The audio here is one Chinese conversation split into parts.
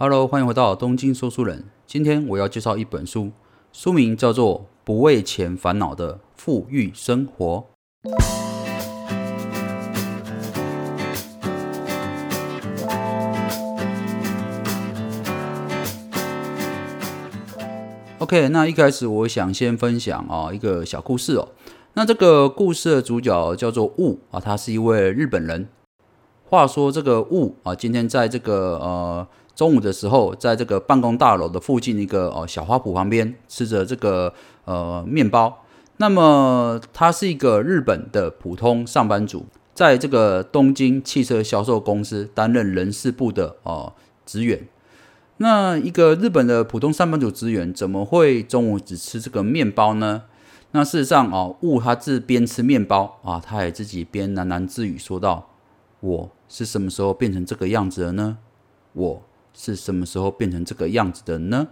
Hello，欢迎回到东京说书人。今天我要介绍一本书，书名叫做《不为钱烦恼的富裕生活》。OK，那一开始我想先分享啊一个小故事哦。那这个故事的主角叫做雾啊，他是一位日本人。话说这个雾啊，今天在这个呃中午的时候，在这个办公大楼的附近一个哦小花圃旁边吃着这个呃面包。那么他是一个日本的普通上班族，在这个东京汽车销售公司担任人事部的哦职员。那一个日本的普通上班族职员怎么会中午只吃这个面包呢？那事实上啊，雾他自边吃面包啊，他也自己边喃喃自语说道：“我是什么时候变成这个样子的呢？我是什么时候变成这个样子的呢？”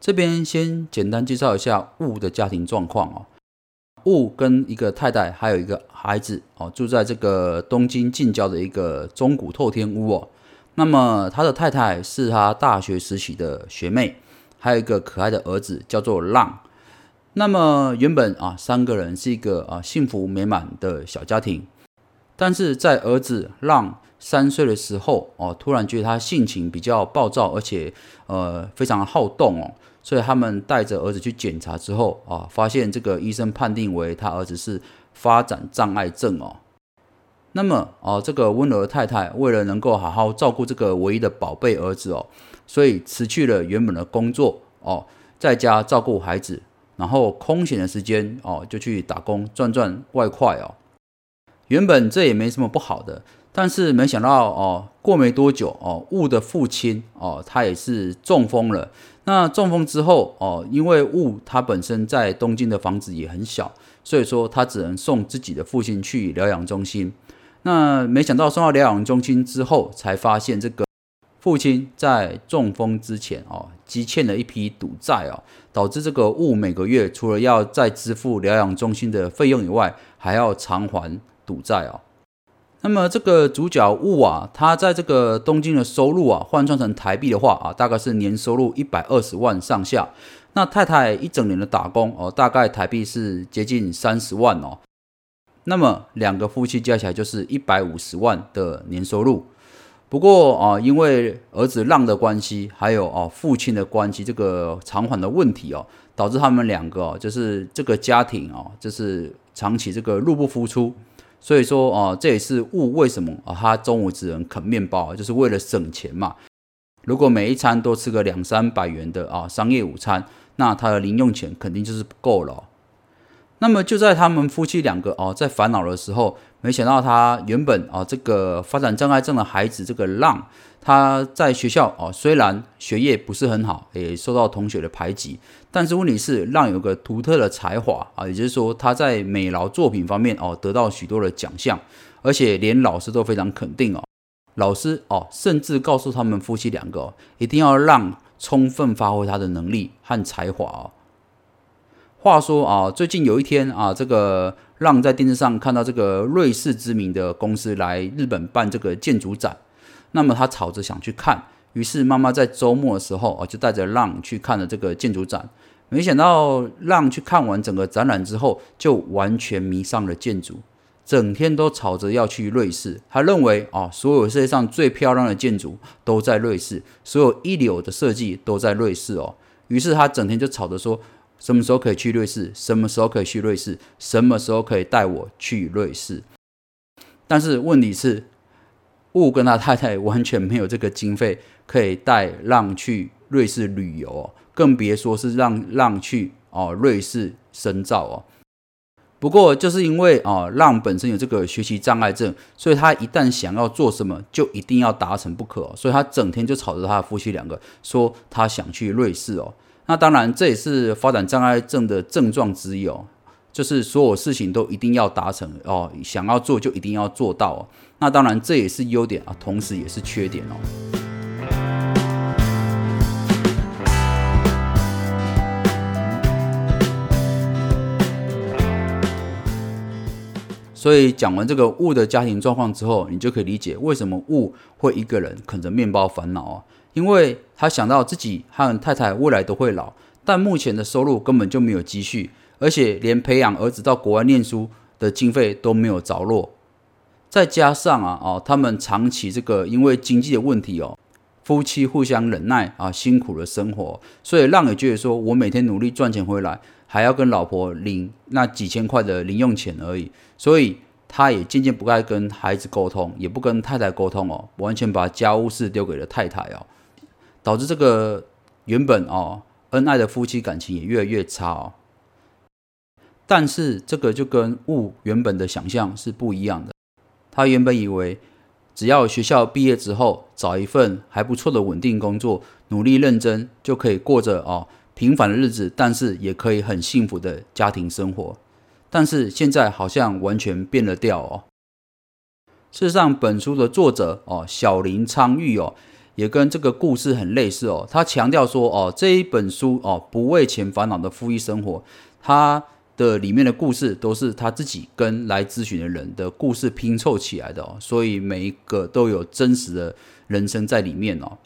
这边先简单介绍一下雾的家庭状况哦。雾跟一个太太还有一个孩子哦，住在这个东京近郊的一个中古透天屋哦。那么他的太太是他大学时期的学妹，还有一个可爱的儿子叫做浪。那么原本啊三个人是一个啊幸福美满的小家庭，但是在儿子浪三岁的时候哦，突然觉得他性情比较暴躁，而且呃非常好动哦，所以他们带着儿子去检查之后啊，发现这个医生判定为他儿子是发展障碍症哦。那么哦，这个温柔的太太为了能够好好照顾这个唯一的宝贝儿子哦，所以辞去了原本的工作哦，在家照顾孩子，然后空闲的时间哦，就去打工赚赚外快哦。原本这也没什么不好的，但是没想到哦，过没多久哦，雾的父亲哦，他也是中风了。那中风之后哦，因为雾他本身在东京的房子也很小，所以说他只能送自己的父亲去疗养中心。那没想到送到疗养中心之后，才发现这个父亲在中风之前哦，积欠了一批赌债哦，导致这个雾每个月除了要再支付疗养中心的费用以外，还要偿还赌债哦。那么这个主角物啊，他在这个东京的收入啊，换算成台币的话啊，大概是年收入一百二十万上下。那太太一整年的打工哦，大概台币是接近三十万哦。那么两个夫妻加起来就是一百五十万的年收入。不过啊，因为儿子浪的关系，还有哦父亲的关系，这个偿还的问题哦，导致他们两个哦，就是这个家庭哦，就是长期这个入不敷出。所以说哦，这也是物为什么啊，他中午只能啃面包，就是为了省钱嘛。如果每一餐都吃个两三百元的啊商业午餐，那他的零用钱肯定就是不够了。那么就在他们夫妻两个哦在烦恼的时候，没想到他原本啊这个发展障碍症的孩子这个浪，他在学校哦虽然学业不是很好，也受到同学的排挤，但是问题是浪有个独特的才华啊，也就是说他在美劳作品方面哦得到许多的奖项，而且连老师都非常肯定哦，老师哦甚至告诉他们夫妻两个一定要让充分发挥他的能力和才华哦。话说啊，最近有一天啊，这个让在电视上看到这个瑞士知名的公司来日本办这个建筑展，那么他吵着想去看，于是妈妈在周末的时候啊，就带着浪去看了这个建筑展。没想到浪去看完整个展览之后，就完全迷上了建筑，整天都吵着要去瑞士。他认为啊，所有世界上最漂亮的建筑都在瑞士，所有一流的设计都在瑞士哦。于是他整天就吵着说。什么时候可以去瑞士？什么时候可以去瑞士？什么时候可以带我去瑞士？但是问题是，雾跟他太太完全没有这个经费可以带浪去瑞士旅游哦，更别说是让浪去哦瑞士深造哦。不过就是因为啊浪本身有这个学习障碍症，所以他一旦想要做什么，就一定要达成不可，所以他整天就吵着他的夫妻两个说他想去瑞士哦。那当然，这也是发展障碍症的症状之一哦，就是所有事情都一定要达成哦，想要做就一定要做到哦。那当然，这也是优点啊，同时也是缺点哦。所以讲完这个物的家庭状况之后，你就可以理解为什么物会一个人啃着面包烦恼啊。因为他想到自己和太太未来都会老，但目前的收入根本就没有积蓄，而且连培养儿子到国外念书的经费都没有着落。再加上啊，哦，他们长期这个因为经济的问题哦，夫妻互相忍耐啊，辛苦的生活，所以让你觉得说我每天努力赚钱回来，还要跟老婆领那几千块的零用钱而已，所以他也渐渐不爱跟孩子沟通，也不跟太太沟通哦，完全把家务事丢给了太太哦，导致这个原本哦恩爱的夫妻感情也越来越差哦。但是这个就跟物原本的想象是不一样的。他原本以为，只要学校毕业之后找一份还不错的稳定工作，努力认真，就可以过着哦平凡的日子，但是也可以很幸福的家庭生活。但是现在好像完全变了调哦。事实上，本书的作者哦小林昌玉哦，也跟这个故事很类似哦。他强调说哦这一本书哦不为钱烦恼的富裕生活，他。的里面的故事都是他自己跟来咨询的人的故事拼凑起来的哦，所以每一个都有真实的人生在里面哦。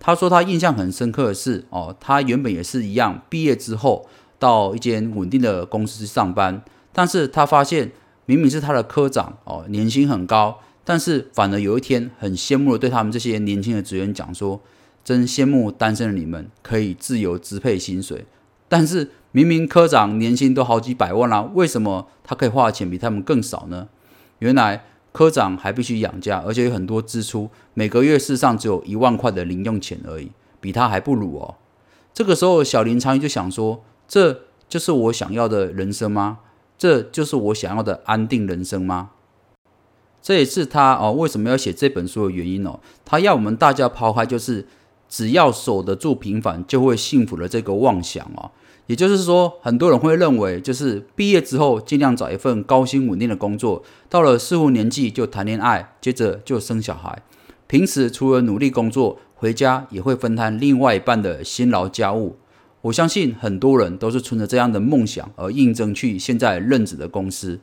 他说他印象很深刻的是哦，他原本也是一样，毕业之后到一间稳定的公司上班，但是他发现明明是他的科长哦，年薪很高，但是反而有一天很羡慕的对他们这些年轻的职员讲说，真羡慕单身的你们可以自由支配薪水，但是。明明科长年薪都好几百万啦，为什么他可以花的钱比他们更少呢？原来科长还必须养家，而且有很多支出，每个月事实上只有一万块的零用钱而已，比他还不如哦。这个时候，小林昌就想说：“这就是我想要的人生吗？这就是我想要的安定人生吗？”这也是他哦为什么要写这本书的原因哦。他要我们大家抛开就是只要守得住平凡就会幸福的这个妄想哦。也就是说，很多人会认为，就是毕业之后尽量找一份高薪稳定的工作，到了适婚年纪就谈恋爱，接着就生小孩。平时除了努力工作，回家也会分摊另外一半的辛劳家务。我相信很多人都是存着这样的梦想而应征去现在任职的公司。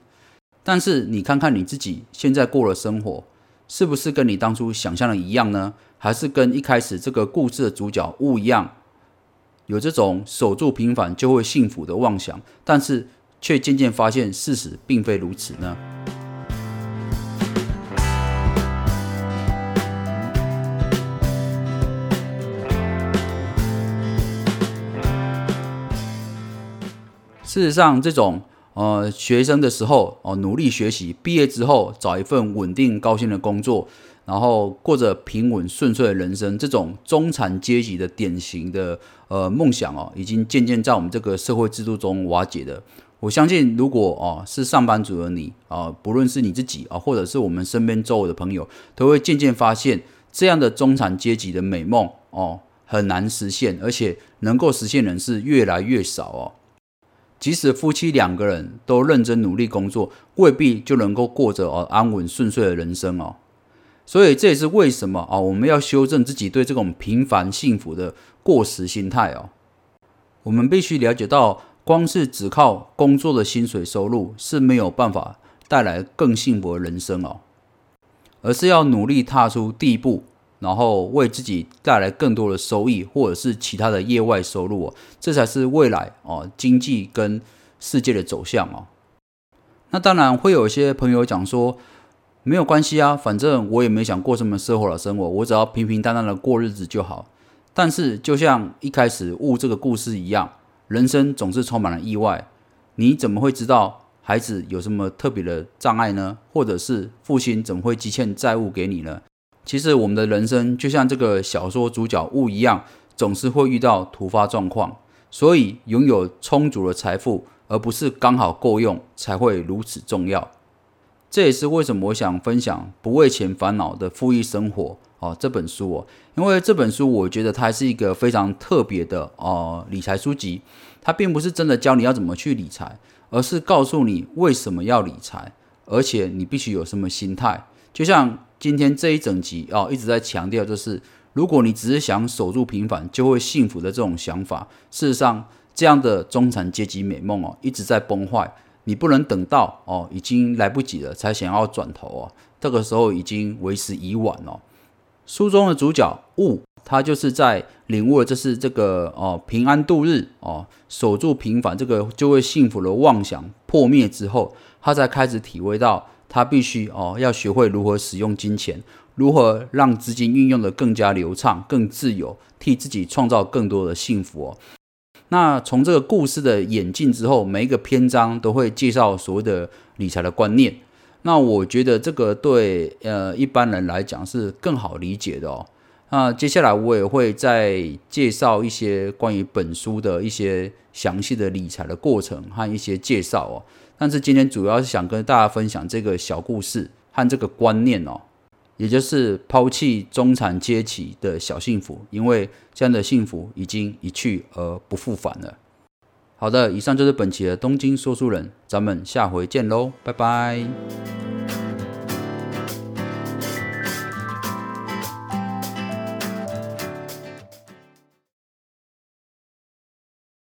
但是你看看你自己现在过的生活，是不是跟你当初想象的一样呢？还是跟一开始这个故事的主角物一样？有这种守住平凡就会幸福的妄想，但是却渐渐发现事实并非如此呢。事实上，这种呃学生的时候哦努力学习，毕业之后找一份稳定高薪的工作。然后过着平稳顺遂的人生，这种中产阶级的典型的呃梦想哦，已经渐渐在我们这个社会制度中瓦解的。我相信，如果哦是上班族的你啊，不论是你自己啊，或者是我们身边周围的朋友，都会渐渐发现，这样的中产阶级的美梦哦很难实现，而且能够实现人是越来越少哦。即使夫妻两个人都认真努力工作，未必就能够过着哦安稳顺遂的人生哦。所以这也是为什么啊，我们要修正自己对这种平凡幸福的过时心态哦。我们必须了解到，光是只靠工作的薪水收入是没有办法带来更幸福的人生哦，而是要努力踏出第一步，然后为自己带来更多的收益，或者是其他的业外收入哦，这才是未来哦经济跟世界的走向哦。那当然会有一些朋友讲说。没有关系啊，反正我也没想过什么奢华的生活，我只要平平淡淡的过日子就好。但是，就像一开始悟这个故事一样，人生总是充满了意外。你怎么会知道孩子有什么特别的障碍呢？或者是父亲怎么会积欠债务给你呢？其实，我们的人生就像这个小说主角物一样，总是会遇到突发状况。所以，拥有充足的财富，而不是刚好够用，才会如此重要。这也是为什么我想分享《不为钱烦恼的富裕生活》哦这本书哦，因为这本书我觉得它是一个非常特别的哦理财书籍，它并不是真的教你要怎么去理财，而是告诉你为什么要理财，而且你必须有什么心态。就像今天这一整集哦一直在强调，就是如果你只是想守住平凡就会幸福的这种想法，事实上这样的中产阶级美梦哦一直在崩坏。你不能等到哦，已经来不及了才想要转头哦，这个时候已经为时已晚了。书中的主角悟，他就是在领悟了这是这个哦平安度日哦守住平凡这个就会幸福的妄想破灭之后，他才开始体会到他必须哦要学会如何使用金钱，如何让资金运用的更加流畅、更自由，替自己创造更多的幸福哦。那从这个故事的演进之后，每一个篇章都会介绍所谓的理财的观念。那我觉得这个对呃一般人来讲是更好理解的哦。那接下来我也会再介绍一些关于本书的一些详细的理财的过程和一些介绍哦。但是今天主要是想跟大家分享这个小故事和这个观念哦，也就是抛弃中产阶级的小幸福，因为这样的幸福已经一去而不复返了。好的，以上就是本期的东京说书人，咱们下回见喽，拜拜。